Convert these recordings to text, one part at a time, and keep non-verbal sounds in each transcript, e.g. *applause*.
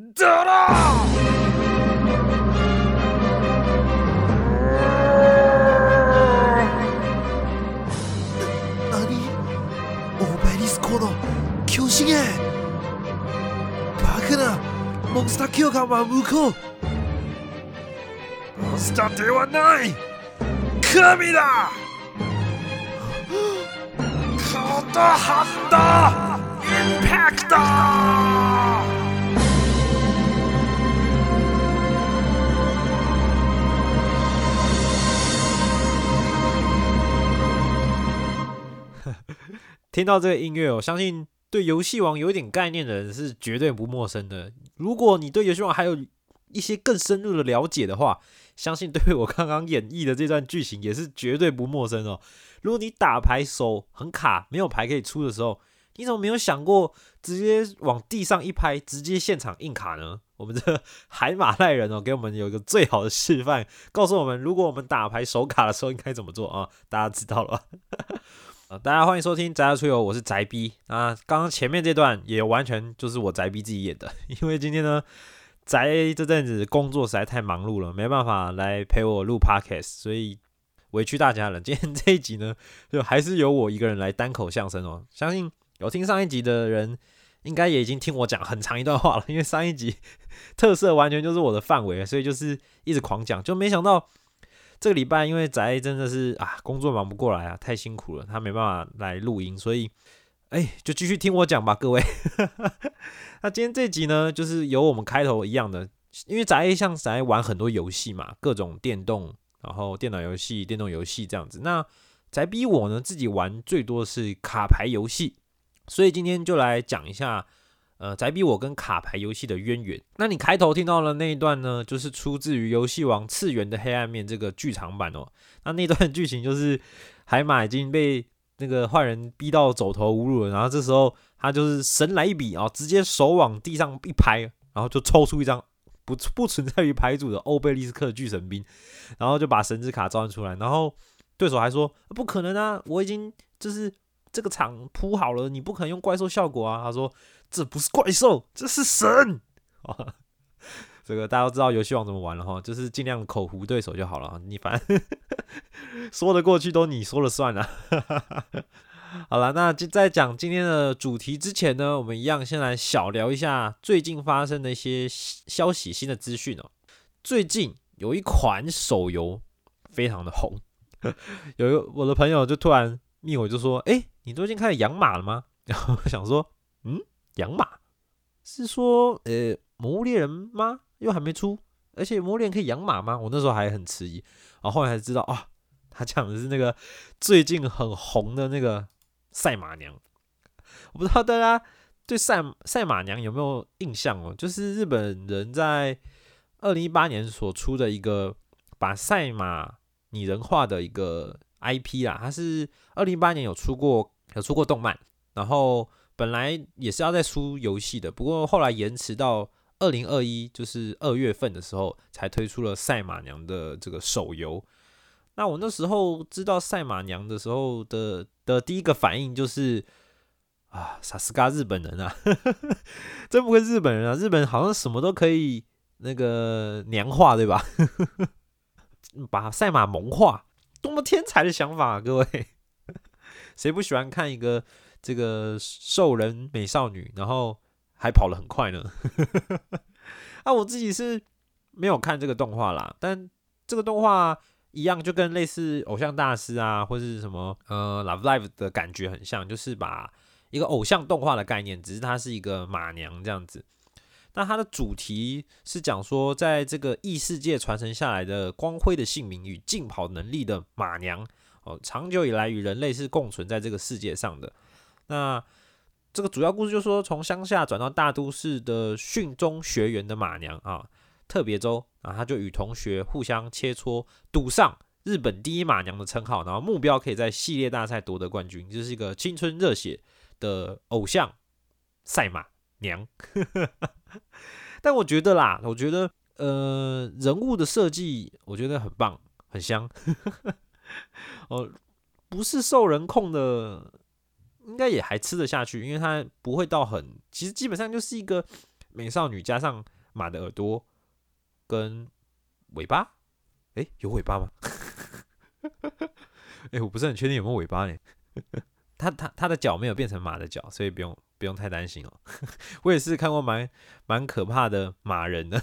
ドローしげ。バカなモンスター教官は向こう。モンスターではない。神だ。このハンダインパクト。听到这个音乐，我相信对游戏王有一点概念的人是绝对不陌生的。如果你对游戏王还有一些更深入的了解的话，相信对我刚刚演绎的这段剧情也是绝对不陌生哦。如果你打牌手很卡，没有牌可以出的时候，你怎么没有想过直接往地上一拍，直接现场硬卡呢？我们这海马赖人哦，给我们有一个最好的示范，告诉我们如果我们打牌手卡的时候应该怎么做啊？大家知道了吧？啊，大家欢迎收听宅家出游，我是宅逼。那刚刚前面这段也完全就是我宅逼自己演的，*laughs* 因为今天呢，宅这阵子工作实在太忙碌了，没办法来陪我录 podcast，所以委屈大家了。*laughs* 今天这一集呢，就还是由我一个人来单口相声哦。相信有听上一集的人，应该也已经听我讲很长一段话了，因为上一集 *laughs* 特色完全就是我的范围，所以就是一直狂讲，就没想到。这个礼拜因为宅真的是啊工作忙不过来啊，太辛苦了，他没办法来录音，所以哎就继续听我讲吧，各位。*laughs* 那今天这集呢，就是由我们开头一样的，因为宅像宅玩很多游戏嘛，各种电动，然后电脑游戏、电动游戏这样子。那宅逼我呢，自己玩最多是卡牌游戏，所以今天就来讲一下。呃，宅逼我跟卡牌游戏的渊源。那你开头听到的那一段呢，就是出自于《游戏王次元的黑暗面》这个剧场版哦。那那段剧情就是海马已经被那个坏人逼到走投无路了，然后这时候他就是神来一笔啊，直接手往地上一拍，然后就抽出一张不不存在于牌组的欧贝利斯克巨神兵，然后就把神之卡召唤出来，然后对手还说不可能啊，我已经就是这个场铺好了，你不可能用怪兽效果啊。他说。这不是怪兽，这是神啊！*laughs* 这个大家都知道游戏王怎么玩了哈，就是尽量口胡对手就好了。你反正 *laughs* 说得过去都你说了算了。*laughs* 好了，那就在讲今天的主题之前呢，我们一样先来小聊一下最近发生的一些消息、新的资讯哦。最近有一款手游非常的红，有一个我的朋友就突然密我，就说：“哎，你最近开始养马了吗？”然后想说：“。”养马是说，呃，魔物猎人吗？又还没出，而且魔物猎人可以养马吗？我那时候还很迟疑，然后后来才知道啊，他讲的是那个最近很红的那个赛马娘。我不知道大家对赛赛马娘有没有印象哦？就是日本人在二零一八年所出的一个把赛马拟人化的一个 IP 啦，它是二零一八年有出过有出过动漫，然后。本来也是要在出游戏的，不过后来延迟到二零二一，就是二月份的时候才推出了赛马娘的这个手游。那我那时候知道赛马娘的时候的的第一个反应就是啊，萨斯嘎日本人啊，*laughs* 真不愧日本人啊！日本好像什么都可以那个娘化，对吧？*laughs* 把赛马萌化，多么天才的想法啊！各位，*laughs* 谁不喜欢看一个？这个兽人美少女，然后还跑得很快呢。*laughs* 啊，我自己是没有看这个动画啦，但这个动画一样，就跟类似偶像大师啊，或是什么呃 Love Live 的感觉很像，就是把一个偶像动画的概念，只是它是一个马娘这样子。那它的主题是讲说，在这个异世界传承下来的光辉的姓名与竞跑能力的马娘哦，长久以来与人类是共存在这个世界上的。那这个主要故事就是说，从乡下转到大都市的训中学员的马娘啊，特别周啊，他就与同学互相切磋，赌上日本第一马娘的称号，然后目标可以在系列大赛夺得冠军，就是一个青春热血的偶像赛马娘。*laughs* 但我觉得啦，我觉得呃，人物的设计我觉得很棒，很香。*laughs* 哦，不是受人控的。应该也还吃得下去，因为它不会到很，其实基本上就是一个美少女加上马的耳朵跟尾巴，哎，有尾巴吗？*laughs* 哎，我不是很确定有没有尾巴呢。它它它的脚没有变成马的脚，所以不用不用太担心哦。*laughs* 我也是看过蛮蛮可怕的马人的，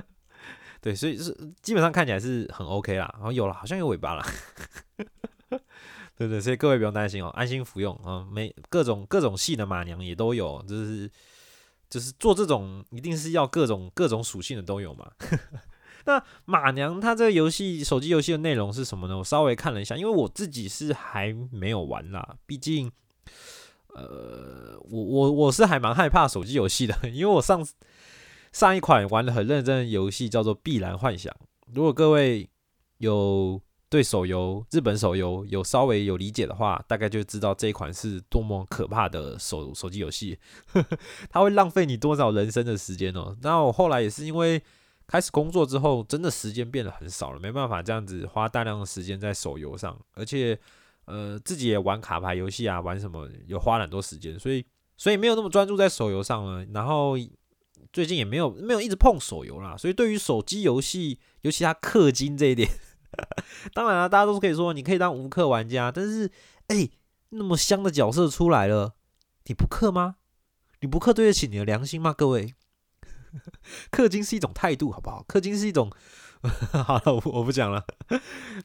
*laughs* 对，所以是基本上看起来是很 OK 啦。然后有了，好像有尾巴了。对对，所以各位不用担心哦，安心服用啊。每各种各种系的马娘也都有，就是就是做这种一定是要各种各种属性的都有嘛。*laughs* 那马娘它这个游戏手机游戏的内容是什么呢？我稍微看了一下，因为我自己是还没有玩啦，毕竟呃，我我我是还蛮害怕手机游戏的，*laughs* 因为我上上一款玩的很认真的游戏叫做《碧蓝幻想》，如果各位有。对手游，日本手游有稍微有理解的话，大概就知道这一款是多么可怕的手手机游戏，*laughs* 它会浪费你多少人生的时间哦。那我后来也是因为开始工作之后，真的时间变得很少了，没办法这样子花大量的时间在手游上，而且呃自己也玩卡牌游戏啊，玩什么有花很多时间，所以所以没有那么专注在手游上了。然后最近也没有没有一直碰手游啦，所以对于手机游戏，尤其它氪金这一点。*laughs* 当然了，大家都是可以说你可以当无氪玩家，但是哎，那么香的角色出来了，你不氪吗？你不氪对得起你的良心吗？各位，*laughs* 氪金是一种态度，好不好？氪金是一种，*laughs* 好了，我我不讲了，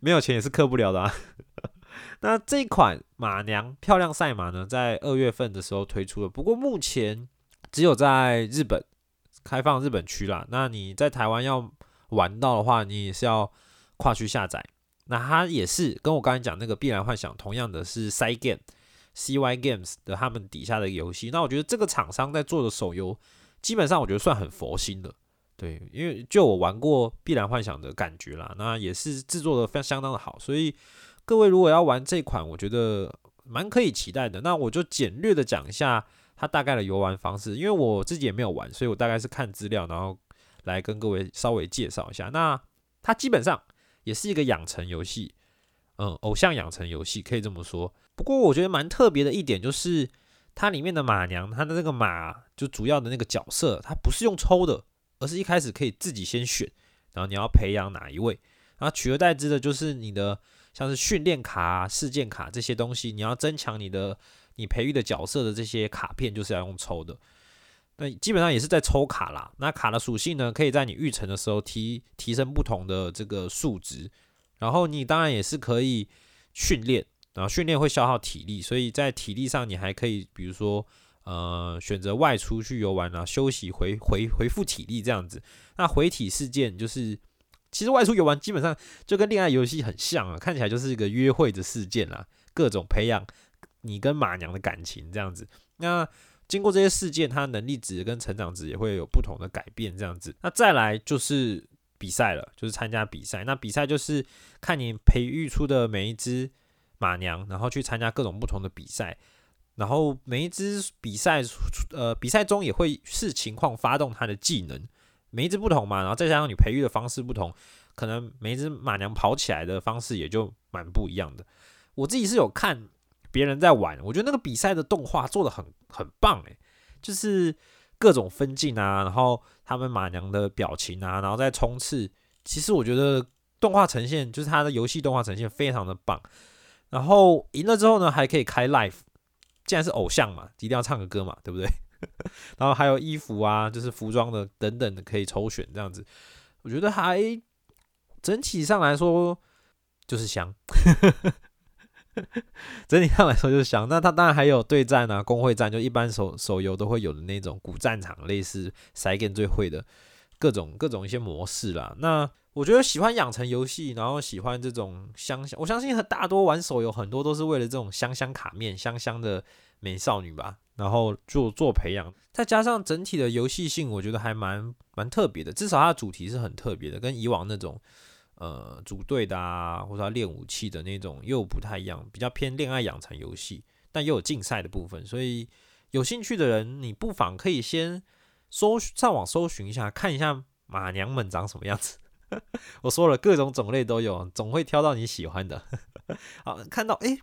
没有钱也是氪不了的啊。那这款马娘漂亮赛马呢，在二月份的时候推出了，不过目前只有在日本开放日本区啦。那你在台湾要玩到的话，你也是要。跨区下载，那它也是跟我刚才讲那个《必然幻想》同样的是 C Game C Y Games 的他们底下的游戏。那我觉得这个厂商在做的手游，基本上我觉得算很佛心的，对，因为就我玩过《必然幻想》的感觉啦，那也是制作的非常相当的好，所以各位如果要玩这款，我觉得蛮可以期待的。那我就简略的讲一下它大概的游玩方式，因为我自己也没有玩，所以我大概是看资料，然后来跟各位稍微介绍一下。那它基本上。也是一个养成游戏，嗯，偶像养成游戏可以这么说。不过我觉得蛮特别的一点就是，它里面的马娘，它的那个马就主要的那个角色，它不是用抽的，而是一开始可以自己先选，然后你要培养哪一位，然后取而代之的就是你的像是训练卡、事件卡这些东西，你要增强你的你培育的角色的这些卡片，就是要用抽的。那基本上也是在抽卡啦。那卡的属性呢，可以在你育成的时候提提升不同的这个数值，然后你当然也是可以训练，然后训练会消耗体力，所以在体力上你还可以，比如说呃选择外出去游玩啊，休息回回回复体力这样子。那回体事件就是，其实外出游玩基本上就跟恋爱游戏很像啊，看起来就是一个约会的事件啦，各种培养你跟马娘的感情这样子。那经过这些事件，他能力值跟成长值也会有不同的改变，这样子。那再来就是比赛了，就是参加比赛。那比赛就是看你培育出的每一只马娘，然后去参加各种不同的比赛。然后每一只比赛，呃，比赛中也会视情况发动它的技能，每一只不同嘛。然后再加上你培育的方式不同，可能每一只马娘跑起来的方式也就蛮不一样的。我自己是有看。别人在玩，我觉得那个比赛的动画做的很很棒诶，就是各种分镜啊，然后他们马娘的表情啊，然后再冲刺，其实我觉得动画呈现就是他的游戏动画呈现非常的棒。然后赢了之后呢，还可以开 live，既然是偶像嘛，一定要唱个歌嘛，对不对？*laughs* 然后还有衣服啊，就是服装的等等的可以抽选这样子，我觉得还整体上来说就是香。*laughs* *laughs* 整体上来说就是香。那它当然还有对战啊、工会战，就一般手手游都会有的那种古战场，类似 Sky 最会的各种各种一些模式啦。那我觉得喜欢养成游戏，然后喜欢这种香香，我相信大多玩手游很多都是为了这种香香卡面、香香的美少女吧，然后做做培养。再加上整体的游戏性，我觉得还蛮蛮特别的，至少它的主题是很特别的，跟以往那种。呃，组队的啊，或者练武器的那种又不太一样，比较偏恋爱养成游戏，但又有竞赛的部分，所以有兴趣的人，你不妨可以先搜上网搜寻一下，看一下马娘们长什么样子。*laughs* 我说了，各种种类都有，总会挑到你喜欢的。*laughs* 好，看到哎。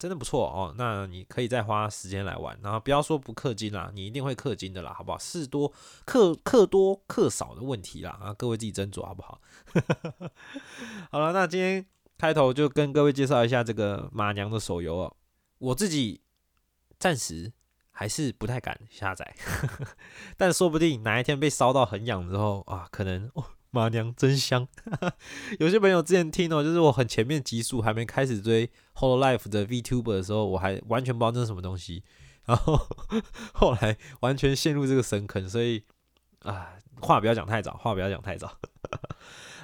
真的不错哦，那你可以再花时间来玩，然后不要说不氪金啦，你一定会氪金的啦，好不好？事多氪氪多氪少的问题啦，啊，各位自己斟酌好不好？*laughs* 好了，那今天开头就跟各位介绍一下这个马娘的手游哦，我自己暂时还是不太敢下载，*laughs* 但说不定哪一天被烧到很痒之后啊，可能。马娘真香，*laughs* 有些朋友之前听哦，就是我很前面集数还没开始追《Whole Life》的 VTuber 的时候，我还完全不知道这是什么东西，*laughs* 然后 *laughs* 后来完全陷入这个深坑，所以啊，话不要讲太早，话不要讲太早。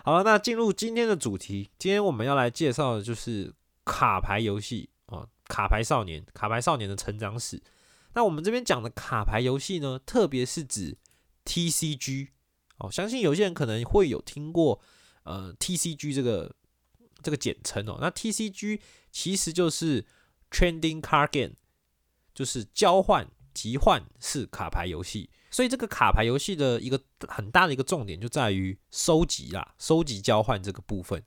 好了，那进入今天的主题，今天我们要来介绍的就是卡牌游戏哦，卡牌少年，卡牌少年的成长史。那我们这边讲的卡牌游戏呢，特别是指 TCG。哦，相信有些人可能会有听过，呃，TCG 这个这个简称哦。那 TCG 其实就是 Trending Card Game，就是交换集换式卡牌游戏。所以这个卡牌游戏的一个很大的一个重点就在于收集啦，收集交换这个部分，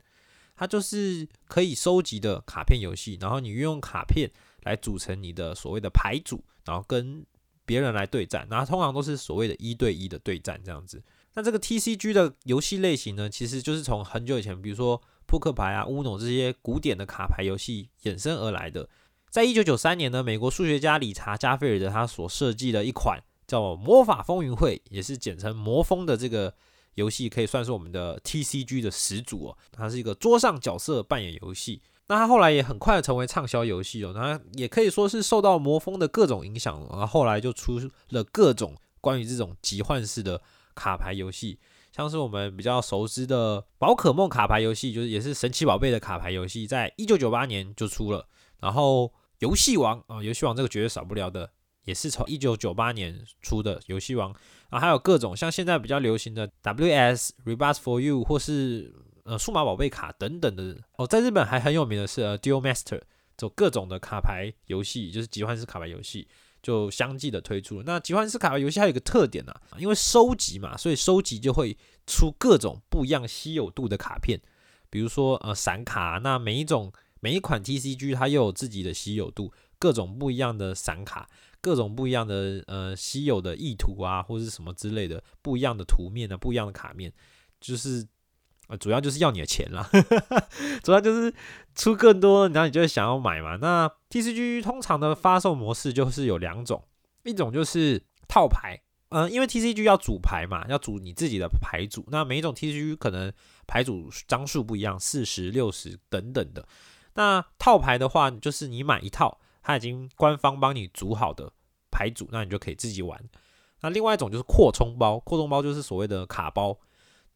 它就是可以收集的卡片游戏。然后你运用卡片来组成你的所谓的牌组，然后跟别人来对战。然后通常都是所谓的一对一的对战这样子。那这个 TCG 的游戏类型呢，其实就是从很久以前，比如说扑克牌啊、乌诺这些古典的卡牌游戏衍生而来的。在一九九三年呢，美国数学家理查加菲尔德他所设计的一款叫《魔法风云会》，也是简称魔风的这个游戏，可以算是我们的 TCG 的始祖哦。它是一个桌上角色扮演游戏。那它后来也很快成为畅销游戏哦。那也可以说是受到魔风的各种影响，然后后来就出了各种关于这种集换式的。卡牌游戏，像是我们比较熟知的宝可梦卡牌游戏，就是也是神奇宝贝的卡牌游戏，在一九九八年就出了。然后游戏王啊，游戏王这个绝对少不了的，也是从一九九八年出的游戏王。啊，还有各种像现在比较流行的 WS Rebus for You，或是呃数码宝贝卡等等的。哦，在日本还很有名的是呃 Duel Master，就各种的卡牌游戏，就是集换式卡牌游戏。就相继的推出了。那集换式卡牌游戏还有一个特点呢，因为收集嘛，所以收集就会出各种不一样稀有度的卡片。比如说呃闪卡，那每一种每一款 TCG 它又有自己的稀有度，各种不一样的闪卡，各种不一样的呃稀有的意图啊，或者是什么之类的不一样的图面啊，不一样的卡面，就是。呃，主要就是要你的钱啦，*laughs* 主要就是出更多，然后你就会想要买嘛。那 TCG 通常的发售模式就是有两种，一种就是套牌，嗯，因为 TCG 要组牌嘛，要组你自己的牌组。那每一种 TCG 可能牌组张数不一样，四十六十等等的。那套牌的话，就是你买一套，它已经官方帮你组好的牌组，那你就可以自己玩。那另外一种就是扩充包，扩充包就是所谓的卡包。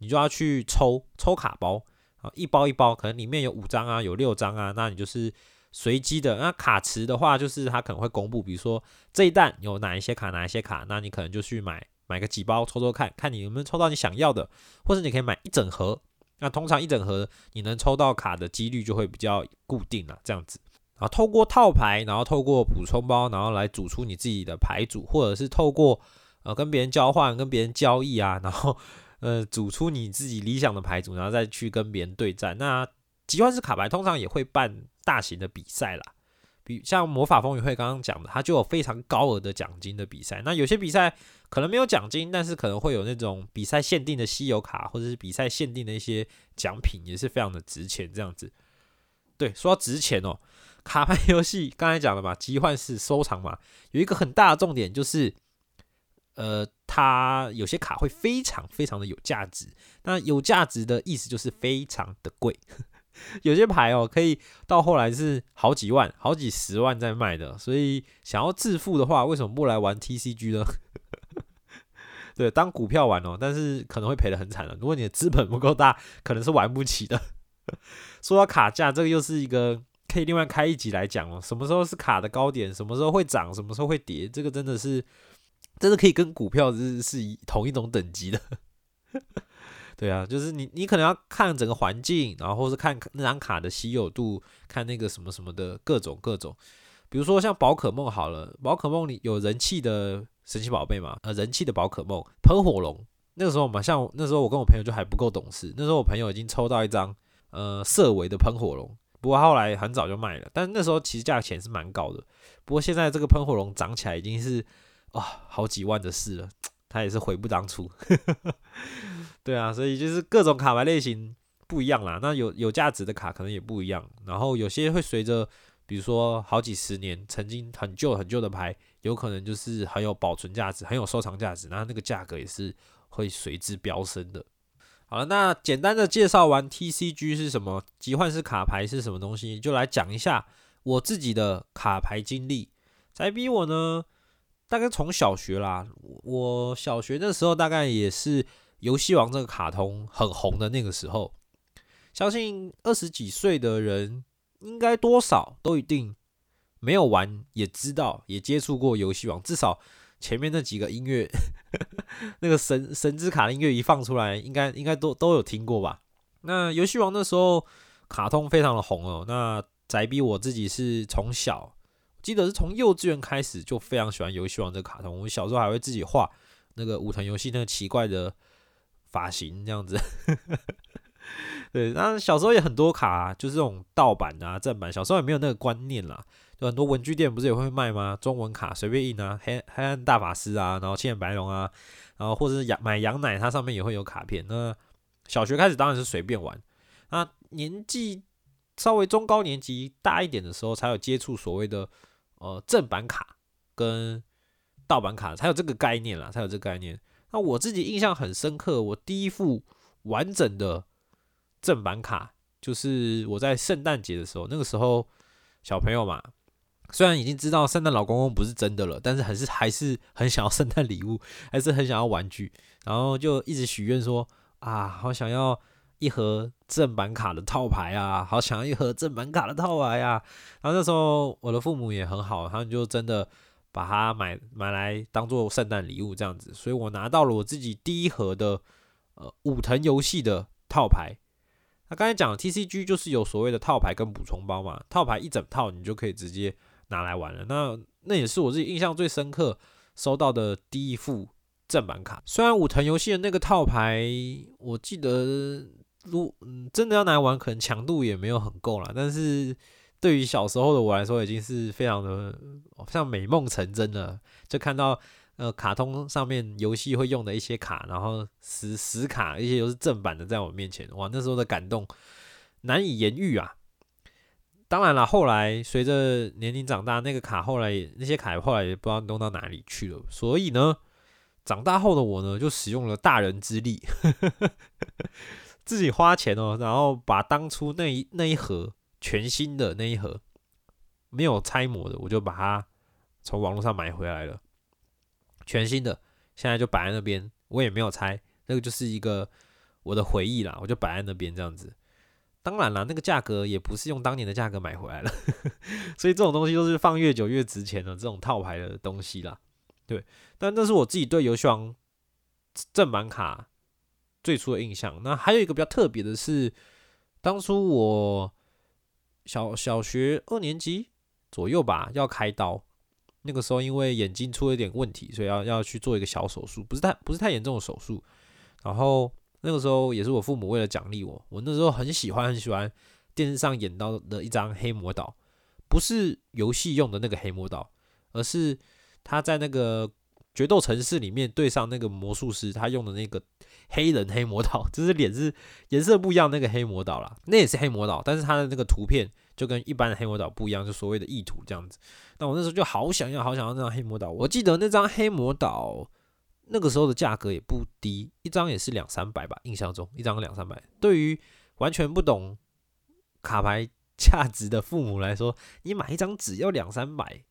你就要去抽抽卡包啊，一包一包，可能里面有五张啊，有六张啊，那你就是随机的。那卡池的话，就是它可能会公布，比如说这一弹有哪一些卡，哪一些卡，那你可能就去买买个几包抽抽看，看你有没有抽到你想要的，或者你可以买一整盒。那通常一整盒你能抽到卡的几率就会比较固定了，这样子。然后透过套牌，然后透过补充包，然后来组出你自己的牌组，或者是透过呃跟别人交换、跟别人交易啊，*laughs* 然后。呃，组出你自己理想的牌组，然后再去跟别人对战。那集换式卡牌通常也会办大型的比赛啦，比像魔法风云会刚刚讲的，它就有非常高额的奖金的比赛。那有些比赛可能没有奖金，但是可能会有那种比赛限定的稀有卡，或者是比赛限定的一些奖品，也是非常的值钱。这样子，对，说到值钱哦，卡牌游戏刚才讲了嘛，集换式收藏嘛，有一个很大的重点就是。呃，它有些卡会非常非常的有价值。那有价值的意思就是非常的贵，*laughs* 有些牌哦，可以到后来是好几万、好几十万在卖的，所以想要致富的话，为什么不来玩 TCG 呢？*laughs* 对，当股票玩哦，但是可能会赔得很惨的。如果你的资本不够大，可能是玩不起的。*laughs* 说到卡价，这个又是一个可以另外开一集来讲哦。什么时候是卡的高点？什么时候会涨？什么时候会跌？这个真的是，真的可以跟股票是是一同一种等级的。*laughs* 对啊，就是你你可能要看整个环境，然后是看那张卡的稀有度，看那个什么什么的各种各种。比如说像宝可梦好了，宝可梦里有人气的神奇宝贝嘛，呃，人气的宝可梦喷火龙。那个时候嘛，像那时候我跟我朋友就还不够懂事，那时候我朋友已经抽到一张。呃，色维的喷火龙，不过后来很早就卖了，但那时候其实价钱是蛮高的。不过现在这个喷火龙涨起来已经是啊好几万的事了，*tsk* 他也是悔不当初。*laughs* 对啊，所以就是各种卡牌类型不一样啦。那有有价值的卡可能也不一样，然后有些会随着，比如说好几十年曾经很旧很旧的牌，有可能就是很有保存价值、很有收藏价值，那那个价格也是会随之飙升的。好了，那简单的介绍完 TCG 是什么，集幻式卡牌是什么东西，就来讲一下我自己的卡牌经历。才逼我呢，大概从小学啦，我小学的时候大概也是游戏王这个卡通很红的那个时候，相信二十几岁的人应该多少都一定没有玩，也知道也接触过游戏王，至少。前面那几个音乐，*laughs* 那个神神之卡的音乐一放出来，应该应该都都有听过吧？那游戏王那时候卡通非常的红哦。那宅逼我自己是从小，记得是从幼稚园开始就非常喜欢游戏王这个卡通。我们小时候还会自己画那个武藤游戏那个奇怪的发型这样子。*laughs* 对，那小时候也很多卡，就是这种盗版啊、正版。小时候也没有那个观念啦。就很多文具店不是也会卖吗？中文卡随便印啊，黑黑暗大法师啊，然后青眼白龙啊，然后或者是羊买羊奶，它上面也会有卡片。那小学开始当然是随便玩，那年纪稍微中高年级大一点的时候，才有接触所谓的呃正版卡跟盗版卡，才有这个概念啦，才有这个概念。那我自己印象很深刻，我第一副完整的正版卡，就是我在圣诞节的时候，那个时候小朋友嘛。虽然已经知道圣诞老公公不是真的了，但是还是还是很想要圣诞礼物，还是很想要玩具，然后就一直许愿说啊，好想要一盒正版卡的套牌啊，好想要一盒正版卡的套牌啊。然后那时候我的父母也很好，他们就真的把它买买来当做圣诞礼物这样子，所以我拿到了我自己第一盒的呃武藤游戏的套牌。那刚才讲 T C G 就是有所谓的套牌跟补充包嘛，套牌一整套你就可以直接。拿来玩了，那那也是我自己印象最深刻收到的第一副正版卡。虽然武藤游戏的那个套牌，我记得如嗯真的要拿来玩，可能强度也没有很够了。但是对于小时候的我来说，已经是非常的像美梦成真了。就看到呃卡通上面游戏会用的一些卡，然后实实卡一些都是正版的，在我面前，哇，那时候的感动难以言喻啊！当然了，后来随着年龄长大，那个卡后来那些卡后来也不知道弄到哪里去了。所以呢，长大后的我呢，就使用了大人之力，自己花钱哦，然后把当初那一那一盒全新的那一盒没有拆模的，我就把它从网络上买回来了，全新的，现在就摆在那边，我也没有拆，那个就是一个我的回忆啦，我就摆在那边这样子。当然了，那个价格也不是用当年的价格买回来了，*laughs* 所以这种东西都是放越久越值钱的这种套牌的东西啦。对，但那是我自己对游戏王正版卡最初的印象。那还有一个比较特别的是，当初我小小学二年级左右吧，要开刀，那个时候因为眼睛出了一点问题，所以要要去做一个小手术，不是太不是太严重的手术，然后。那个时候也是我父母为了奖励我，我那时候很喜欢很喜欢电视上演到的一张黑魔岛，不是游戏用的那个黑魔岛，而是他在那个决斗城市里面对上那个魔术师他用的那个黑人黑魔导，就是脸是颜色不一样那个黑魔导啦，那也是黑魔导，但是他的那个图片就跟一般的黑魔导不一样，就所谓的意图这样子。那我那时候就好想要好想要那张黑魔导，我记得那张黑魔导。那个时候的价格也不低，一张也是两三百吧，印象中一张两三百。对于完全不懂卡牌价值的父母来说，你买一张只要两三百，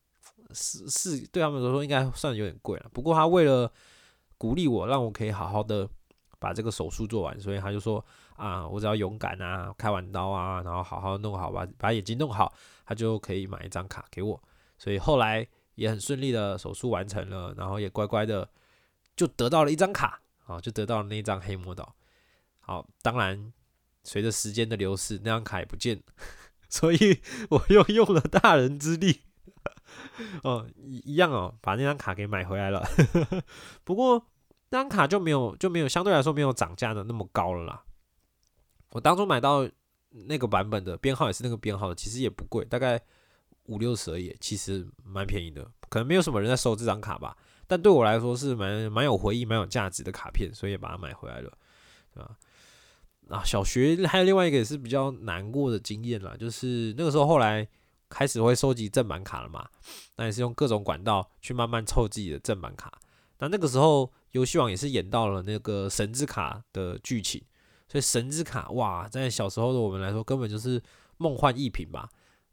是是对他们来说应该算有点贵了。不过他为了鼓励我，让我可以好好的把这个手术做完，所以他就说啊，我只要勇敢啊，开完刀啊，然后好好弄好把把眼睛弄好，他就可以买一张卡给我。所以后来也很顺利的手术完成了，然后也乖乖的就得到了一张卡啊，就得到了那张黑魔岛。好，当然随着时间的流逝，那张卡也不见了，*laughs* 所以我又用了大人之力，*laughs* 哦，一一样哦，把那张卡给买回来了。*laughs* 不过那张卡就没有就没有相对来说没有涨价的那么高了啦。我当初买到那个版本的编号也是那个编号的，其实也不贵，大概五六十而已，其实蛮便宜的。可能没有什么人在收这张卡吧，但对我来说是蛮蛮有回忆、蛮有价值的卡片，所以也把它买回来了，对吧？啊，小学还有另外一个也是比较难过的经验啦，就是那个时候后来开始会收集正版卡了嘛，那也是用各种管道去慢慢凑自己的正版卡。那那个时候游戏王也是演到了那个神之卡的剧情，所以神之卡哇，在小时候的我们来说根本就是梦幻一品吧。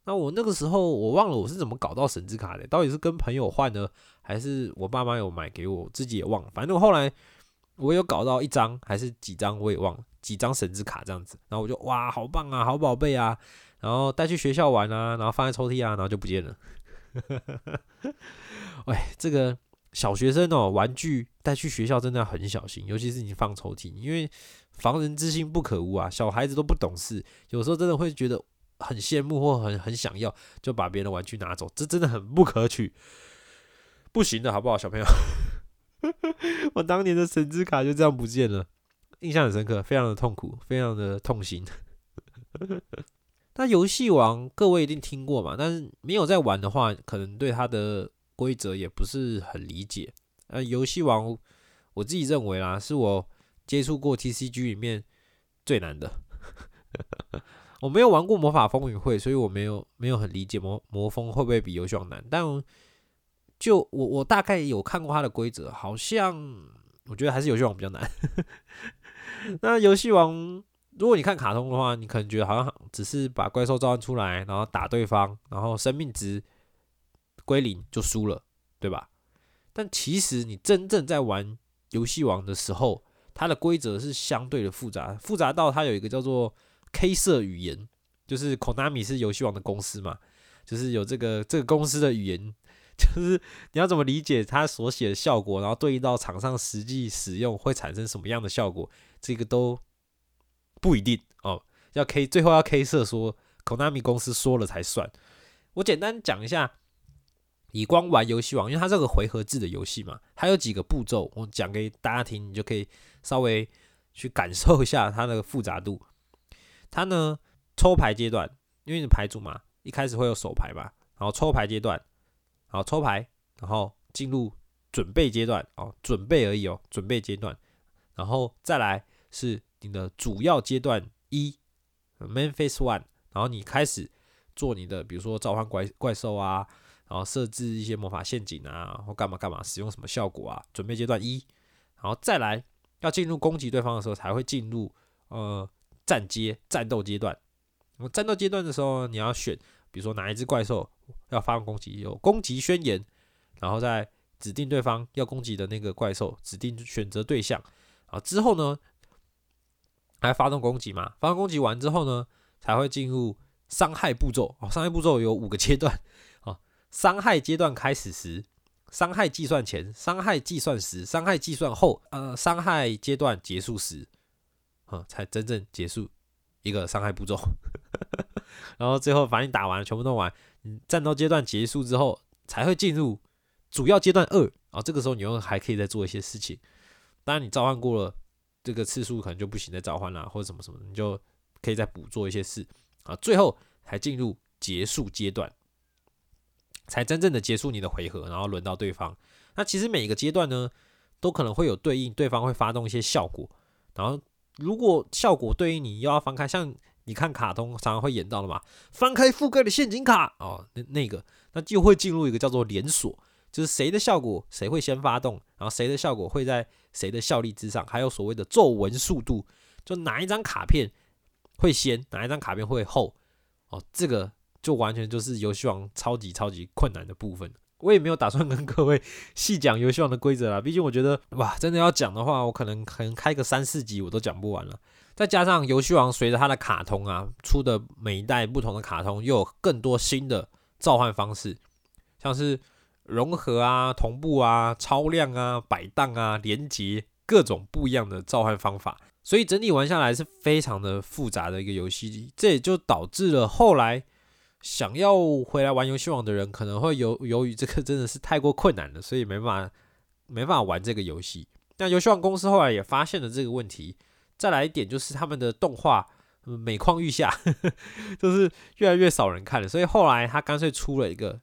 那我那个时候我忘了我是怎么搞到神之卡的，到底是跟朋友换呢，还是我爸妈有买给我，自己也忘了。反正我后来我有搞到一张还是几张我也忘了。几张神之卡这样子，然后我就哇，好棒啊，好宝贝啊，然后带去学校玩啊，然后放在抽屉啊，然后就不见了。喂，*laughs* 这个小学生哦，玩具带去学校真的要很小心，尤其是你放抽屉，因为防人之心不可无啊。小孩子都不懂事，有时候真的会觉得很羡慕或很很想要，就把别人的玩具拿走，这真的很不可取，不行的好不好，小朋友？*laughs* 我当年的神之卡就这样不见了。印象很深刻，非常的痛苦，非常的痛心。那游戏王各位一定听过嘛？但是没有在玩的话，可能对它的规则也不是很理解。呃，游戏王我自己认为啦，是我接触过 TCG 里面最难的。*laughs* 我没有玩过魔法风云会，所以我没有没有很理解魔魔风会不会比游戏王难。但就我我大概有看过它的规则，好像我觉得还是游戏王比较难。*laughs* 那游戏王，如果你看卡通的话，你可能觉得好像只是把怪兽召唤出来，然后打对方，然后生命值归零就输了，对吧？但其实你真正在玩游戏王的时候，它的规则是相对的复杂，复杂到它有一个叫做 K 色语言，就是 Konami 是游戏王的公司嘛，就是有这个这个公司的语言。就是你要怎么理解它所写的效果，然后对应到场上实际使用会产生什么样的效果，这个都不一定哦。要 K 最后要 K 色说，Konami 公司说了才算。我简单讲一下，以光玩游戏王，因为它这个回合制的游戏嘛，它有几个步骤，我讲给大家听，你就可以稍微去感受一下它的复杂度。它呢，抽牌阶段，因为你牌组嘛，一开始会有手牌嘛，然后抽牌阶段。好，抽牌，然后进入准备阶段哦，准备而已哦，准备阶段，然后再来是你的主要阶段一，main phase one，然后你开始做你的，比如说召唤怪怪兽啊，然后设置一些魔法陷阱啊，或干嘛干嘛，使用什么效果啊，准备阶段一，然后再来要进入攻击对方的时候，才会进入呃战阶战斗阶段。那么战斗阶段的时候，你要选，比如说哪一只怪兽。要发动攻击，有攻击宣言，然后再指定对方要攻击的那个怪兽，指定选择对象，啊之后呢，来发动攻击嘛？发动攻击完之后呢，才会进入伤害步骤。哦，伤害步骤有五个阶段。*laughs* 哦，伤害阶段开始时，伤害计算前，伤害计算时，伤害计算后，呃，伤害阶段结束时，啊，才真正结束一个伤害步骤。*laughs* 然后最后把你打完，全部弄完。嗯，战斗阶段结束之后，才会进入主要阶段二啊。这个时候你又还可以再做一些事情。当然，你召唤过了，这个次数可能就不行再召唤啦，或者什么什么，你就可以再补做一些事啊。最后才进入结束阶段，才真正的结束你的回合，然后轮到对方。那其实每一个阶段呢，都可能会有对应对方会发动一些效果，然后如果效果对应你又要翻开，像。你看卡通常常会演到的嘛，翻开覆盖的陷阱卡哦，那那个那就会进入一个叫做连锁，就是谁的效果谁会先发动，然后谁的效果会在谁的效力之上，还有所谓的皱纹速度，就哪一张卡片会先，哪一张卡片会后，哦，这个就完全就是游戏王超级超级困难的部分。我也没有打算跟各位细讲游戏王的规则啦，毕竟我觉得哇，真的要讲的话，我可能可能开个三四集我都讲不完了。再加上游戏王随着它的卡通啊出的每一代不同的卡通，又有更多新的召唤方式，像是融合啊、同步啊、超量啊、摆档啊、连接各种不一样的召唤方法，所以整体玩下来是非常的复杂的一个游戏。这也就导致了后来想要回来玩游戏王的人，可能会由由于这个真的是太过困难了，所以没办法没办法玩这个游戏。那游戏王公司后来也发现了这个问题。再来一点就是他们的动画每况愈下，就是越来越少人看了，所以后来他干脆出了一个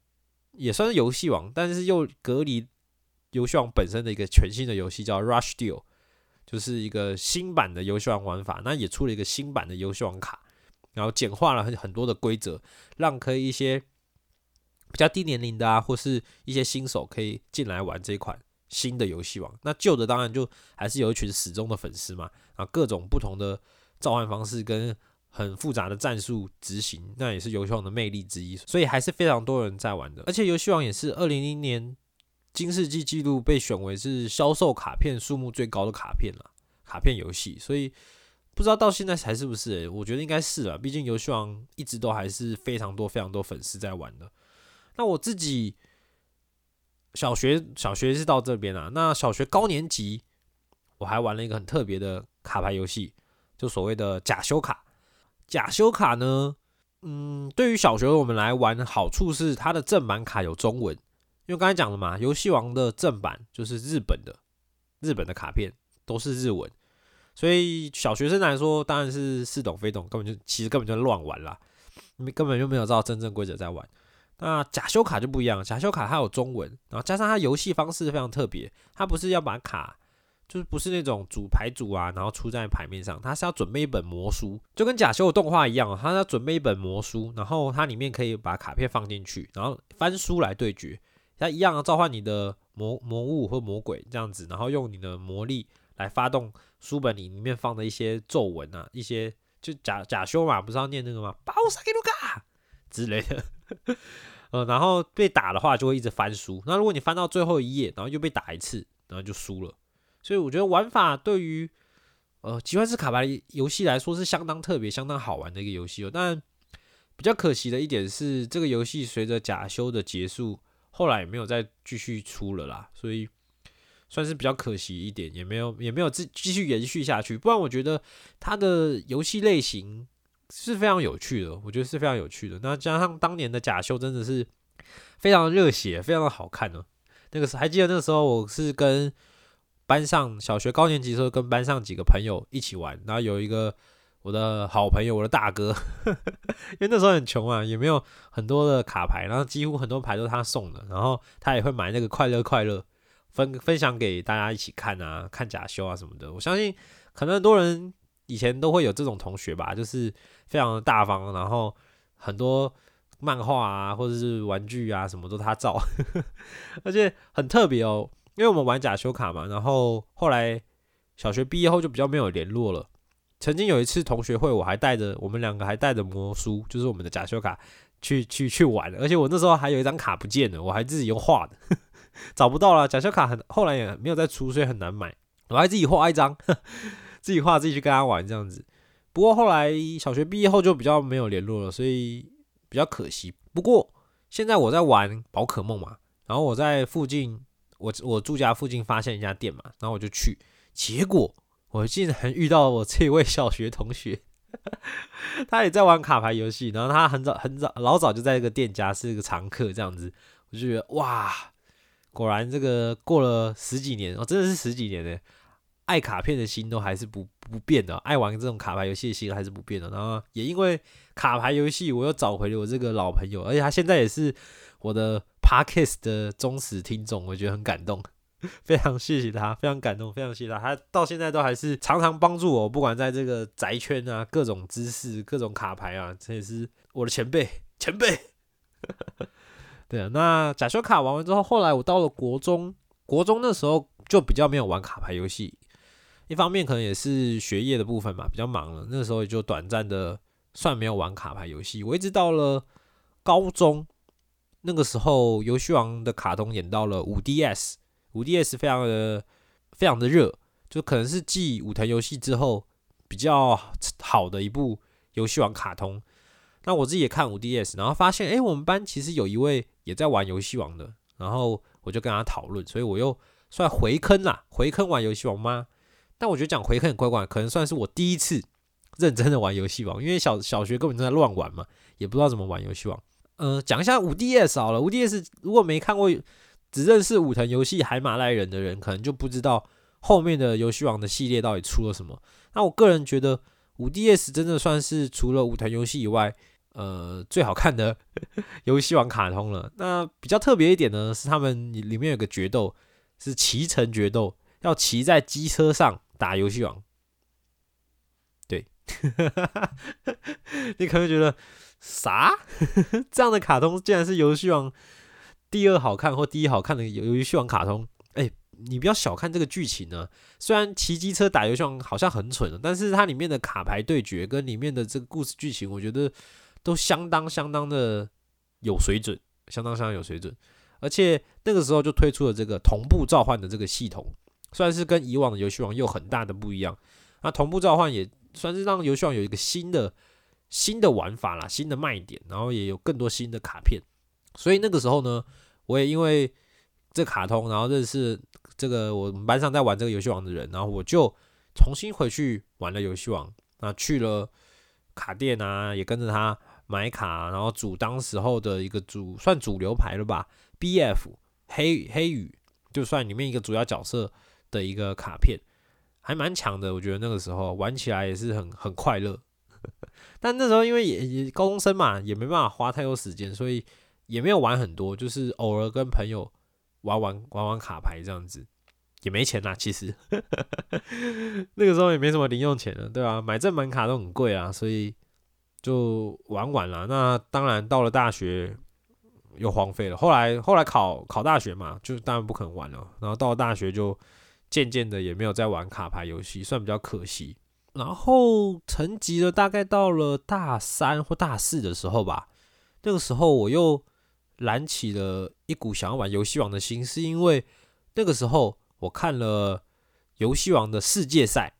也算是游戏王，但是又隔离游戏王本身的一个全新的游戏，叫 Rush Deal，就是一个新版的游戏王玩法。那也出了一个新版的游戏王卡，然后简化了很很多的规则，让可以一些比较低年龄的啊，或是一些新手可以进来玩这款。新的游戏王，那旧的当然就还是有一群始终的粉丝嘛，啊，各种不同的召唤方式跟很复杂的战术执行，那也是游戏王的魅力之一，所以还是非常多人在玩的。而且游戏王也是二零零年金世纪纪录被选为是销售卡片数目最高的卡片了，卡片游戏，所以不知道到现在还是不是？我觉得应该是了，毕竟游戏王一直都还是非常多非常多粉丝在玩的。那我自己。小学小学是到这边啊，那小学高年级我还玩了一个很特别的卡牌游戏，就所谓的假修卡。假修卡呢，嗯，对于小学我们来玩，好处是它的正版卡有中文，因为刚才讲了嘛，游戏王的正版就是日本的，日本的卡片都是日文，所以小学生来说当然是似懂非懂，根本就其实根本就乱玩啦，你根本就没有照真正规则在玩。那假修卡就不一样，假修卡它有中文，然后加上它游戏方式非常特别，它不是要把卡，就是不是那种组牌组啊，然后出在牌面上，他是要准备一本魔书，就跟假修的动画一样，他要准备一本魔书，然后它里面可以把卡片放进去，然后翻书来对决，他一样召唤你的魔魔物或魔鬼这样子，然后用你的魔力来发动书本里里面放的一些咒文啊，一些就假假修嘛，不是要念那个吗？包萨给卢卡之类的。*laughs* 呃，然后被打的话就会一直翻书。那如果你翻到最后一页，然后又被打一次，然后就输了。所以我觉得玩法对于呃奇幻式卡牌游戏来说是相当特别、相当好玩的一个游戏哦。但比较可惜的一点是，这个游戏随着假修的结束，后来也没有再继续出了啦。所以算是比较可惜一点，也没有也没有继继续延续下去。不然我觉得它的游戏类型。是非常有趣的，我觉得是非常有趣的。那加上当年的假修真的是非常热血，非常的好看呢。那个时候还记得那个时候，我是跟班上小学高年级的时候，跟班上几个朋友一起玩。然后有一个我的好朋友，我的大哥，*laughs* 因为那时候很穷啊，也没有很多的卡牌，然后几乎很多牌都是他送的。然后他也会买那个快乐快乐分分享给大家一起看啊，看假修啊什么的。我相信可能很多人。以前都会有这种同学吧，就是非常的大方，然后很多漫画啊，或者是玩具啊，什么都他造，*laughs* 而且很特别哦。因为我们玩假修卡嘛，然后后来小学毕业后就比较没有联络了。曾经有一次同学会，我还带着我们两个还带着魔书，就是我们的假修卡去去去玩，而且我那时候还有一张卡不见了，我还自己用画的，*laughs* 找不到了。假修卡很后来也没有再出，所以很难买，我还自己画一张。*laughs* 自己画自己去跟他玩这样子，不过后来小学毕业后就比较没有联络了，所以比较可惜。不过现在我在玩宝可梦嘛，然后我在附近，我我住家附近发现一家店嘛，然后我就去，结果我竟然遇到我这位小学同学，*laughs* 他也在玩卡牌游戏，然后他很早很早老早就在这个店家是一个常客这样子，我就觉得哇，果然这个过了十几年哦，真的是十几年呢。爱卡片的心都还是不不变的，爱玩这种卡牌游戏的心还是不变的。然后也因为卡牌游戏，我又找回了我这个老朋友，而且他现在也是我的 Parkes 的忠实听众，我觉得很感动，*laughs* 非常谢谢他，非常感动，非常谢谢他。他到现在都还是常常帮助我，不管在这个宅圈啊，各种知识、各种卡牌啊，这也是我的前辈，*laughs* 前辈。*laughs* 对啊，那假修卡玩完之后，后来我到了国中，国中那时候就比较没有玩卡牌游戏。一方面可能也是学业的部分嘛，比较忙了，那时候也就短暂的算没有玩卡牌游戏。我一直到了高中那个时候，游戏王的卡通演到了五 DS，五 DS 非常的非常的热，就可能是继武藤游戏之后比较好的一部游戏王卡通。那我自己也看五 DS，然后发现，哎，我们班其实有一位也在玩游戏王的，然后我就跟他讨论，所以我又算回坑啦，回坑玩游戏王吗？但我觉得讲回坑很怪怪，可能算是我第一次认真的玩游戏王，因为小小学根本就在乱玩嘛，也不知道怎么玩游戏王。呃，讲一下五 DS 好了，五 DS 如果没看过，只认识武藤游戏海马赖人的人，可能就不知道后面的游戏王的系列到底出了什么。那我个人觉得五 DS 真的算是除了武藤游戏以外。呃，最好看的 *laughs* 游戏王卡通了。那比较特别一点呢，是他们里面有个决斗，是骑乘决斗，要骑在机车上打游戏王。对，*laughs* 你可能觉得啥？*laughs* 这样的卡通竟然是游戏王第二好看或第一好看的游游戏王卡通？哎，你不要小看这个剧情呢。虽然骑机车打游戏王好像很蠢，但是它里面的卡牌对决跟里面的这个故事剧情，我觉得。都相当相当的有水准，相当相当有水准，而且那个时候就推出了这个同步召唤的这个系统，算是跟以往的游戏王有很大的不一样。那同步召唤也算是让游戏王有一个新的新的玩法啦，新的卖点，然后也有更多新的卡片。所以那个时候呢，我也因为这卡通，然后认识这个我们班上在玩这个游戏王的人，然后我就重新回去玩了游戏王，那去了卡店啊，也跟着他。买卡，然后组当时候的一个主算主流牌了吧，B.F 黑黑羽，就算里面一个主要角色的一个卡片，还蛮强的。我觉得那个时候玩起来也是很很快乐。但那时候因为也也高中生嘛，也没办法花太多时间，所以也没有玩很多，就是偶尔跟朋友玩玩玩玩卡牌这样子，也没钱啦。其实 *laughs* 那个时候也没什么零用钱了，对吧？买正版卡都很贵啊，所以。就玩完了，那当然到了大学又荒废了。后来后来考考大学嘛，就当然不可能玩了。然后到了大学就渐渐的也没有再玩卡牌游戏，算比较可惜。然后沉寂了，大概到了大三或大四的时候吧。那个时候我又燃起了一股想要玩游戏王的心，是因为那个时候我看了游戏王的世界赛，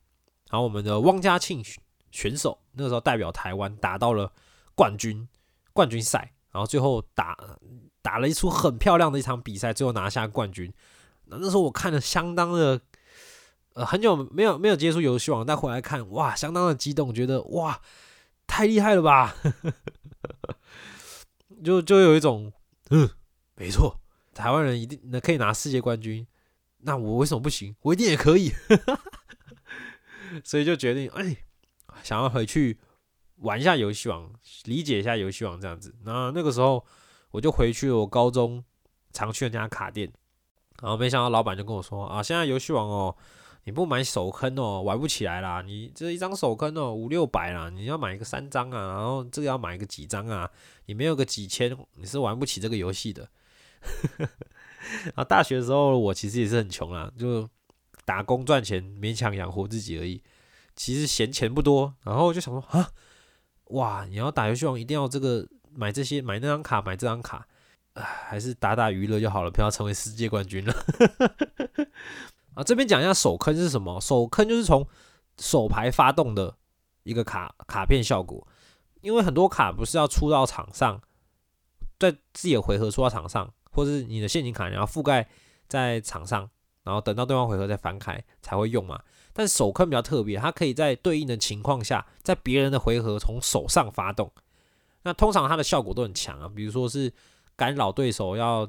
然后我们的汪家庆。选手那个时候代表台湾打到了冠军冠军赛，然后最后打打了一出很漂亮的一场比赛，最后拿下冠军。那那时候我看了相当的，很久没有没有接触游戏王，但回来看哇，相当的激动，觉得哇，太厉害了吧！*laughs* 就就有一种嗯，没错，台湾人一定能可以拿世界冠军，那我为什么不行？我一定也可以。*laughs* 所以就决定哎。想要回去玩一下游戏王，理解一下游戏王这样子。那那个时候我就回去了我高中常去的那家卡店，然后没想到老板就跟我说：“啊，现在游戏王哦，你不买手坑哦，玩不起来啦。你这一张手坑哦，五六百啦，你要买一个三张啊，然后这个要买个几张啊，你没有个几千，你是玩不起这个游戏的。”啊，大学的时候我其实也是很穷啦，就打工赚钱，勉强养活自己而已。其实闲钱不多，然后就想说啊，哇，你要打游戏王一定要这个买这些买那张卡买这张卡，还是打打娱乐就好了，不要成为世界冠军了。啊，这边讲一下手坑是什么？手坑就是从手牌发动的一个卡卡片效果，因为很多卡不是要出到场上，在自己的回合出到场上，或者是你的陷阱卡你要覆盖在场上，然后等到对方回合再翻开才会用嘛。但手坑比较特别，它可以在对应的情况下，在别人的回合从手上发动。那通常它的效果都很强啊，比如说是干扰对手要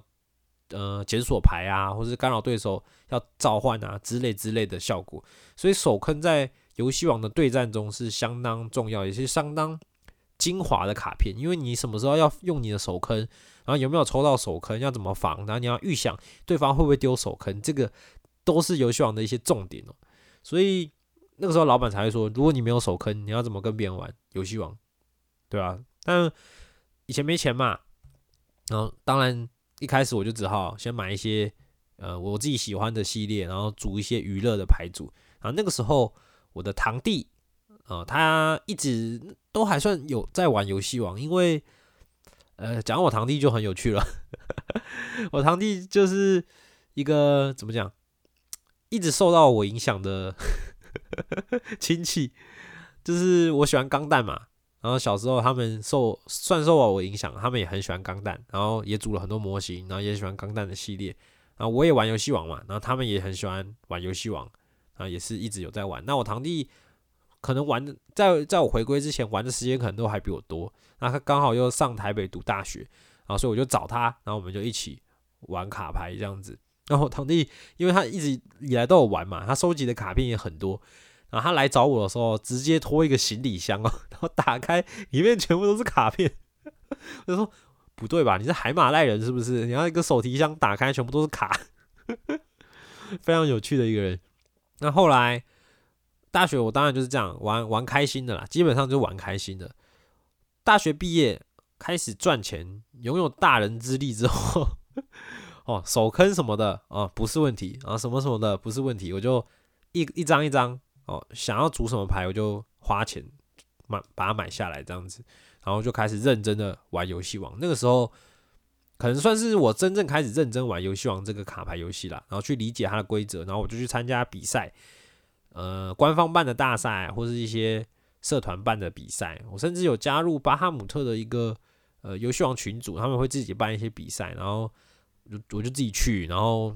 呃检索牌啊，或是干扰对手要召唤啊之类之类的效果。所以手坑在游戏王的对战中是相当重要，也是相当精华的卡片。因为你什么时候要用你的手坑，然后有没有抽到手坑，要怎么防，然后你要预想对方会不会丢手坑，这个都是游戏王的一些重点哦。所以那个时候老板才会说，如果你没有手坑，你要怎么跟别人玩游戏王，对吧？但以前没钱嘛，然后当然一开始我就只好先买一些呃我自己喜欢的系列，然后组一些娱乐的牌组。然后那个时候我的堂弟，呃，他一直都还算有在玩游戏王，因为呃，讲我堂弟就很有趣了。*laughs* 我堂弟就是一个怎么讲，一直受到我影响的 *laughs* 亲戚，就是我喜欢钢弹嘛。然后小时候他们受算受我影响，他们也很喜欢钢弹，然后也组了很多模型，然后也喜欢钢弹的系列。然后我也玩游戏王嘛，然后他们也很喜欢玩游戏王，然后，也是一直有在玩。那我堂弟可能玩的，在在我回归之前玩的时间可能都还比我多。那他刚好又上台北读大学，然后所以我就找他，然后我们就一起玩卡牌这样子。然后堂弟因为他一直以来都有玩嘛，他收集的卡片也很多。然后他来找我的时候，直接拖一个行李箱哦，*laughs* 然后打开里面全部都是卡片。*laughs* 我就说。不对吧？你是海马赖人是不是？你要一个手提箱打开，全部都是卡，*laughs* 非常有趣的一个人。那后来大学我当然就是这样玩玩开心的啦，基本上就玩开心的。大学毕业开始赚钱，拥有大人之力之后，哦，手坑什么的哦不是问题啊，什么什么的不是问题，我就一一张一张哦，想要组什么牌我就花钱买把它买下来这样子。然后就开始认真的玩游戏王，那个时候可能算是我真正开始认真玩游戏王这个卡牌游戏啦。然后去理解它的规则，然后我就去参加比赛，呃，官方办的大赛或是一些社团办的比赛。我甚至有加入巴哈姆特的一个呃游戏王群组，他们会自己办一些比赛，然后我就自己去，然后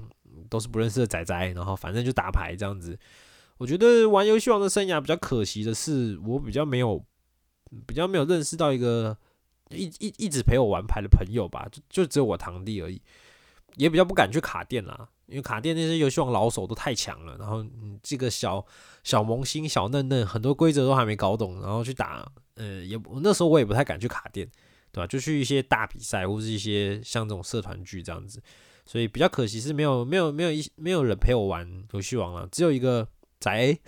都是不认识的仔仔，然后反正就打牌这样子。我觉得玩游戏王的生涯比较可惜的是，我比较没有。比较没有认识到一个一一一直陪我玩牌的朋友吧，就就只有我堂弟而已，也比较不敢去卡店啦，因为卡店那些游戏王老手都太强了，然后嗯这个小小萌新小嫩嫩很多规则都还没搞懂，然后去打，呃也那时候我也不太敢去卡店，对吧？就去一些大比赛或是一些像这种社团剧这样子，所以比较可惜是没有没有没有一没有人陪我玩游戏王了，只有一个宅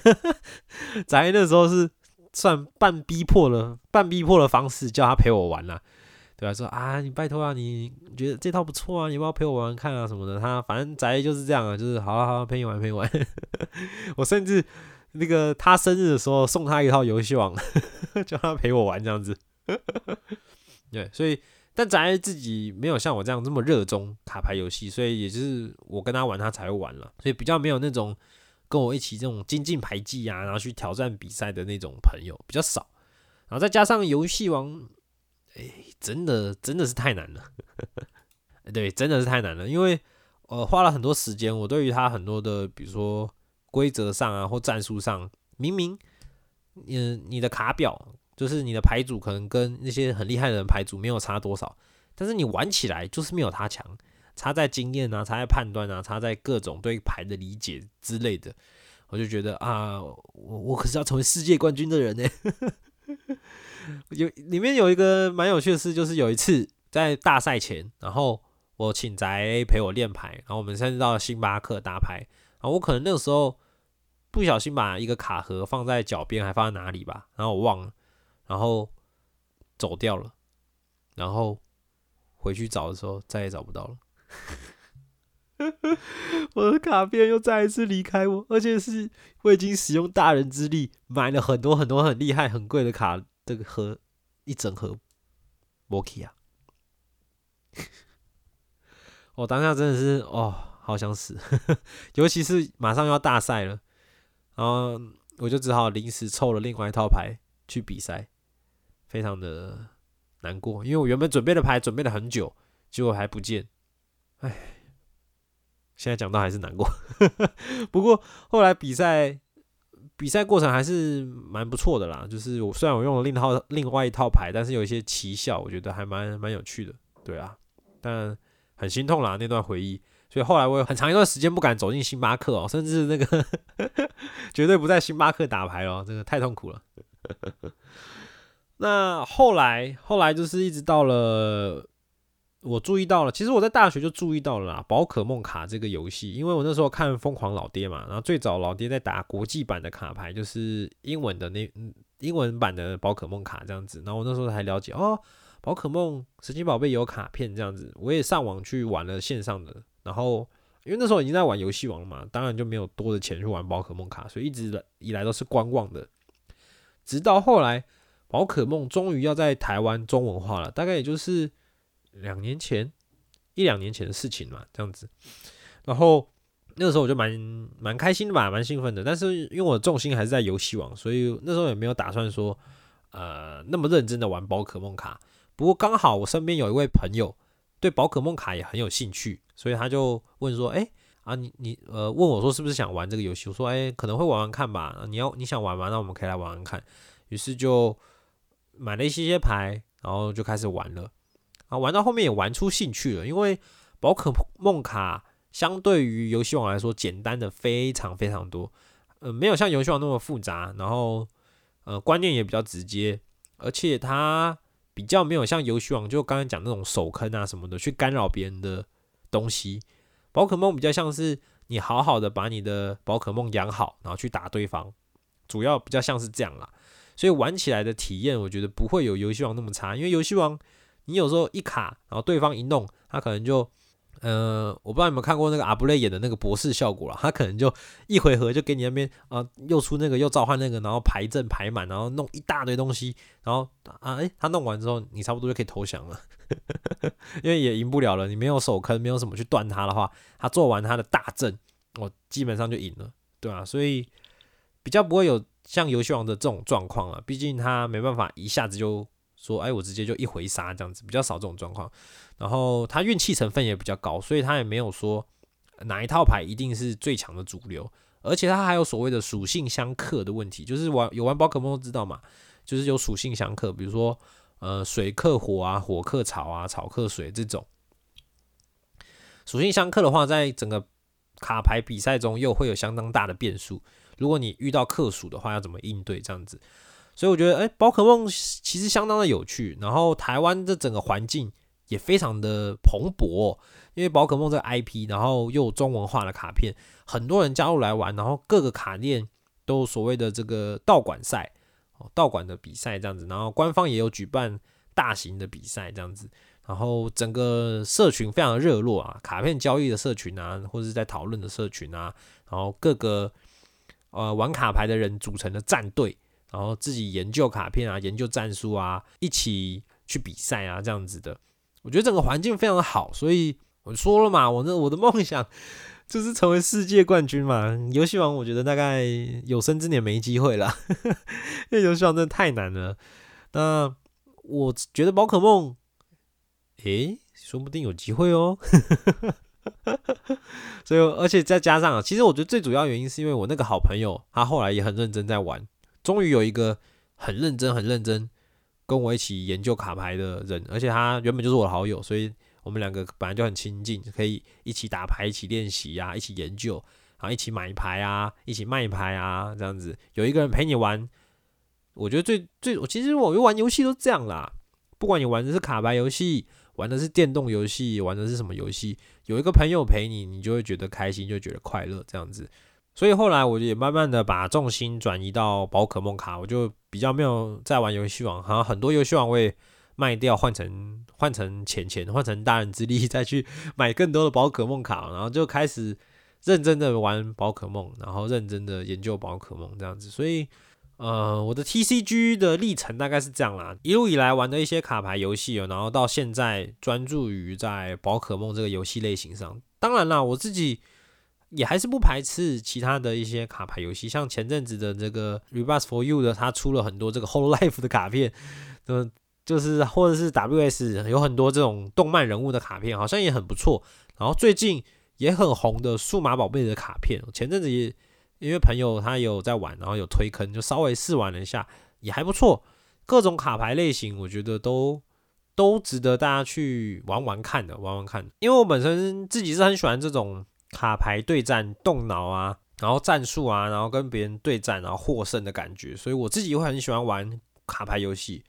*laughs* 宅那时候是。算半逼迫了，半逼迫的方式叫他陪我玩啦，对吧？说啊，你拜托啊，你觉得这套不错啊，你要不要陪我玩玩看啊什么的？他反正宅就是这样啊，就是好好好陪你玩陪你玩。*laughs* 我甚至那个他生日的时候送他一套游戏王，*laughs* 叫他陪我玩这样子。对，所以但宅自己没有像我这样这么热衷卡牌游戏，所以也就是我跟他玩，他才会玩了，所以比较没有那种。跟我一起这种精进牌技啊，然后去挑战比赛的那种朋友比较少，然后再加上游戏王，哎，真的真的是太难了，*laughs* 对，真的是太难了，因为呃花了很多时间，我对于他很多的，比如说规则上啊或战术上，明明嗯你的卡表就是你的牌组可能跟那些很厉害的人牌组没有差多少，但是你玩起来就是没有他强。差在经验啊，差在判断啊，差在各种对牌的理解之类的，我就觉得啊，我我可是要成为世界冠军的人呢。*laughs* 有里面有一个蛮有趣的事，就是有一次在大赛前，然后我请宅陪我练牌，然后我们甚至到星巴克打牌，然后我可能那个时候不小心把一个卡盒放在脚边，还放在哪里吧，然后我忘了，然后走掉了，然后回去找的时候再也找不到了。*laughs* 我的卡片又再一次离开我，而且是我已经使用大人之力买了很多很多很厉害很贵的卡，这个盒一整盒 m o k i 啊！*laughs* 我当下真的是哦，好想死，*laughs* 尤其是马上要大赛了，然后我就只好临时凑了另外一套牌去比赛，非常的难过，因为我原本准备的牌准备了很久，结果还不见。哎，现在讲到还是难过。*laughs* 不过后来比赛比赛过程还是蛮不错的啦。就是我虽然我用了另套另外一套牌，但是有一些奇效，我觉得还蛮蛮有趣的。对啊，但很心痛啦那段回忆。所以后来我有很长一段时间不敢走进星巴克哦，甚至那个 *laughs* 绝对不在星巴克打牌哦，这个太痛苦了。*laughs* 那后来后来就是一直到了。我注意到了，其实我在大学就注意到了啦，宝可梦卡这个游戏，因为我那时候看《疯狂老爹》嘛，然后最早老爹在打国际版的卡牌，就是英文的那英文版的宝可梦卡这样子，然后我那时候才了解哦，宝可梦神奇宝贝有卡片这样子，我也上网去玩了线上的，然后因为那时候已经在玩游戏王嘛，当然就没有多的钱去玩宝可梦卡，所以一直以来都是观望的，直到后来宝可梦终于要在台湾中文化了，大概也就是两年前、一两年前的事情嘛，这样子。然后那个时候我就蛮蛮开心的吧，蛮兴奋的。但是因为我的重心还是在游戏王，所以那时候也没有打算说呃那么认真的玩宝可梦卡。不过刚好我身边有一位朋友对宝可梦卡也很有兴趣，所以他就问说：“哎。”啊，你你呃问我说是不是想玩这个游戏？我说哎，可能会玩玩看吧。你要你想玩吗？那我们可以来玩玩看。于是就买了一些些牌，然后就开始玩了。啊，玩到后面也玩出兴趣了，因为宝可梦卡相对于游戏王来说简单的非常非常多，呃，没有像游戏王那么复杂，然后呃观念也比较直接，而且它比较没有像游戏王就刚刚讲那种手坑啊什么的去干扰别人的东西。宝可梦比较像是你好好的把你的宝可梦养好，然后去打对方，主要比较像是这样啦。所以玩起来的体验，我觉得不会有游戏王那么差。因为游戏王你有时候一卡，然后对方一弄，他可能就。呃，我不知道有没有看过那个阿布雷演的那个博士效果了，他可能就一回合就给你那边啊，又出那个又召唤那个，然后排阵排满，然后弄一大堆东西，然后啊，诶，他弄完之后，你差不多就可以投降了，*laughs* 因为也赢不了了，你没有手坑，没有什么去断他的话，他做完他的大阵，我基本上就赢了，对啊，所以比较不会有像游戏王的这种状况啊，毕竟他没办法一下子就。说，哎，我直接就一回杀这样子，比较少这种状况。然后他运气成分也比较高，所以他也没有说哪一套牌一定是最强的主流。而且他还有所谓的属性相克的问题，就是玩有玩宝可梦都知道嘛，就是有属性相克，比如说呃水克火啊，火克草啊，草克水这种属性相克的话，在整个卡牌比赛中又会有相当大的变数。如果你遇到克数的话，要怎么应对这样子？所以我觉得，哎，宝可梦其实相当的有趣，然后台湾的整个环境也非常的蓬勃，因为宝可梦这个 IP，然后又有中文化的卡片，很多人加入来玩，然后各个卡店都有所谓的这个道馆赛，哦，道馆的比赛这样子，然后官方也有举办大型的比赛这样子，然后整个社群非常热络啊，卡片交易的社群啊，或者是在讨论的社群啊，然后各个呃玩卡牌的人组成的战队。然后自己研究卡片啊，研究战术啊，一起去比赛啊，这样子的，我觉得整个环境非常好。所以我说了嘛，我那我的梦想就是成为世界冠军嘛。*laughs* 游戏王我觉得大概有生之年没机会了，*laughs* 因为游戏王真的太难了。那我觉得宝可梦，诶，说不定有机会哦。*laughs* 所以而且再加上，其实我觉得最主要原因是因为我那个好朋友，他后来也很认真在玩。终于有一个很认真、很认真跟我一起研究卡牌的人，而且他原本就是我的好友，所以我们两个本来就很亲近，可以一起打牌、一起练习呀，一起研究，然后一起买牌啊，一起卖牌啊，这样子有一个人陪你玩，我觉得最最，其实我玩游戏都这样啦，不管你玩的是卡牌游戏，玩的是电动游戏，玩的是什么游戏，有一个朋友陪你，你就会觉得开心，就觉得快乐，这样子。所以后来我也慢慢的把重心转移到宝可梦卡，我就比较没有在玩游戏王，好像很多游戏王我也卖掉，换成换成钱钱，换成大人之力再去买更多的宝可梦卡，然后就开始认真的玩宝可梦，然后认真的研究宝可梦这样子。所以呃，我的 TCG 的历程大概是这样啦，一路以来玩的一些卡牌游戏，然后到现在专注于在宝可梦这个游戏类型上。当然啦，我自己。也还是不排斥其他的一些卡牌游戏，像前阵子的这个 Rebus for You 的，它出了很多这个 Whole Life 的卡片，嗯，就是或者是 WS 有很多这种动漫人物的卡片，好像也很不错。然后最近也很红的数码宝贝的卡片，前阵子也因为朋友他有在玩，然后有推坑，就稍微试玩了一下，也还不错。各种卡牌类型，我觉得都都值得大家去玩玩看的，玩玩看。因为我本身自己是很喜欢这种。卡牌对战动脑啊，然后战术啊，然后跟别人对战，然后获胜的感觉，所以我自己会很喜欢玩卡牌游戏，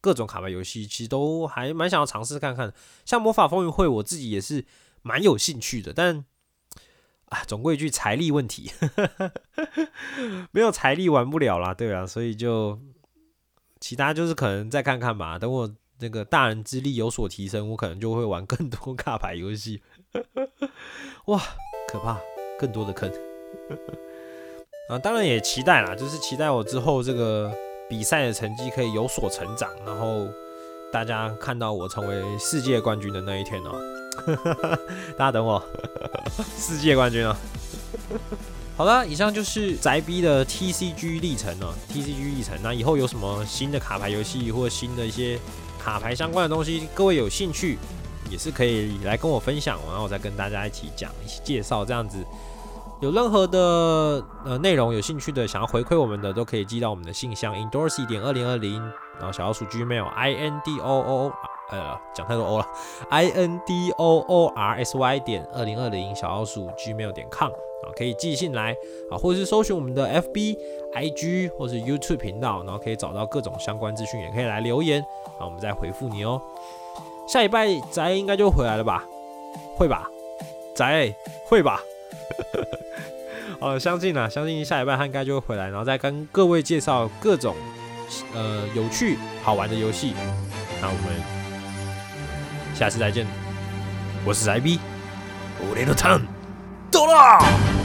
各种卡牌游戏其实都还蛮想要尝试看看。像魔法风云会，我自己也是蛮有兴趣的，但啊，总归一句财力问题，*laughs* 没有财力玩不了啦，对啊，所以就其他就是可能再看看吧。等我那个大人之力有所提升，我可能就会玩更多 *laughs* 卡牌游戏。*laughs* 哇，可怕！更多的坑 *laughs* 啊，当然也期待啦，就是期待我之后这个比赛的成绩可以有所成长，然后大家看到我成为世界冠军的那一天哦。*laughs* 大家等我，世界冠军啊！好了，以上就是宅逼的 TCG 历程哦，TCG 历程。那以后有什么新的卡牌游戏或新的一些卡牌相关的东西，各位有兴趣也是可以来跟我分享，然后我再跟大家一起讲、一起介绍这样子。有任何的呃内容有兴趣的，想要回馈我们的，都可以寄到我们的信箱 indorsy 点二零二零，然后小老鼠 Gmail i n d o o 呃讲太多 o 了 i n d o o r s y 点二零二零小老鼠 Gmail 点 com 啊，可以寄信来啊，或者是搜寻我们的 FB、IG 或是 YouTube 频道，然后可以找到各种相关资讯，也可以来留言啊，我们再回复你哦。下礼拜宅应该就回来了吧？会吧？宅会吧？*laughs* 哦，相信啊，相信下礼拜他应该就会回来，然后再跟各位介绍各种呃有趣好玩的游戏。那我们下次再见，我是宅 B，俺のターンドラー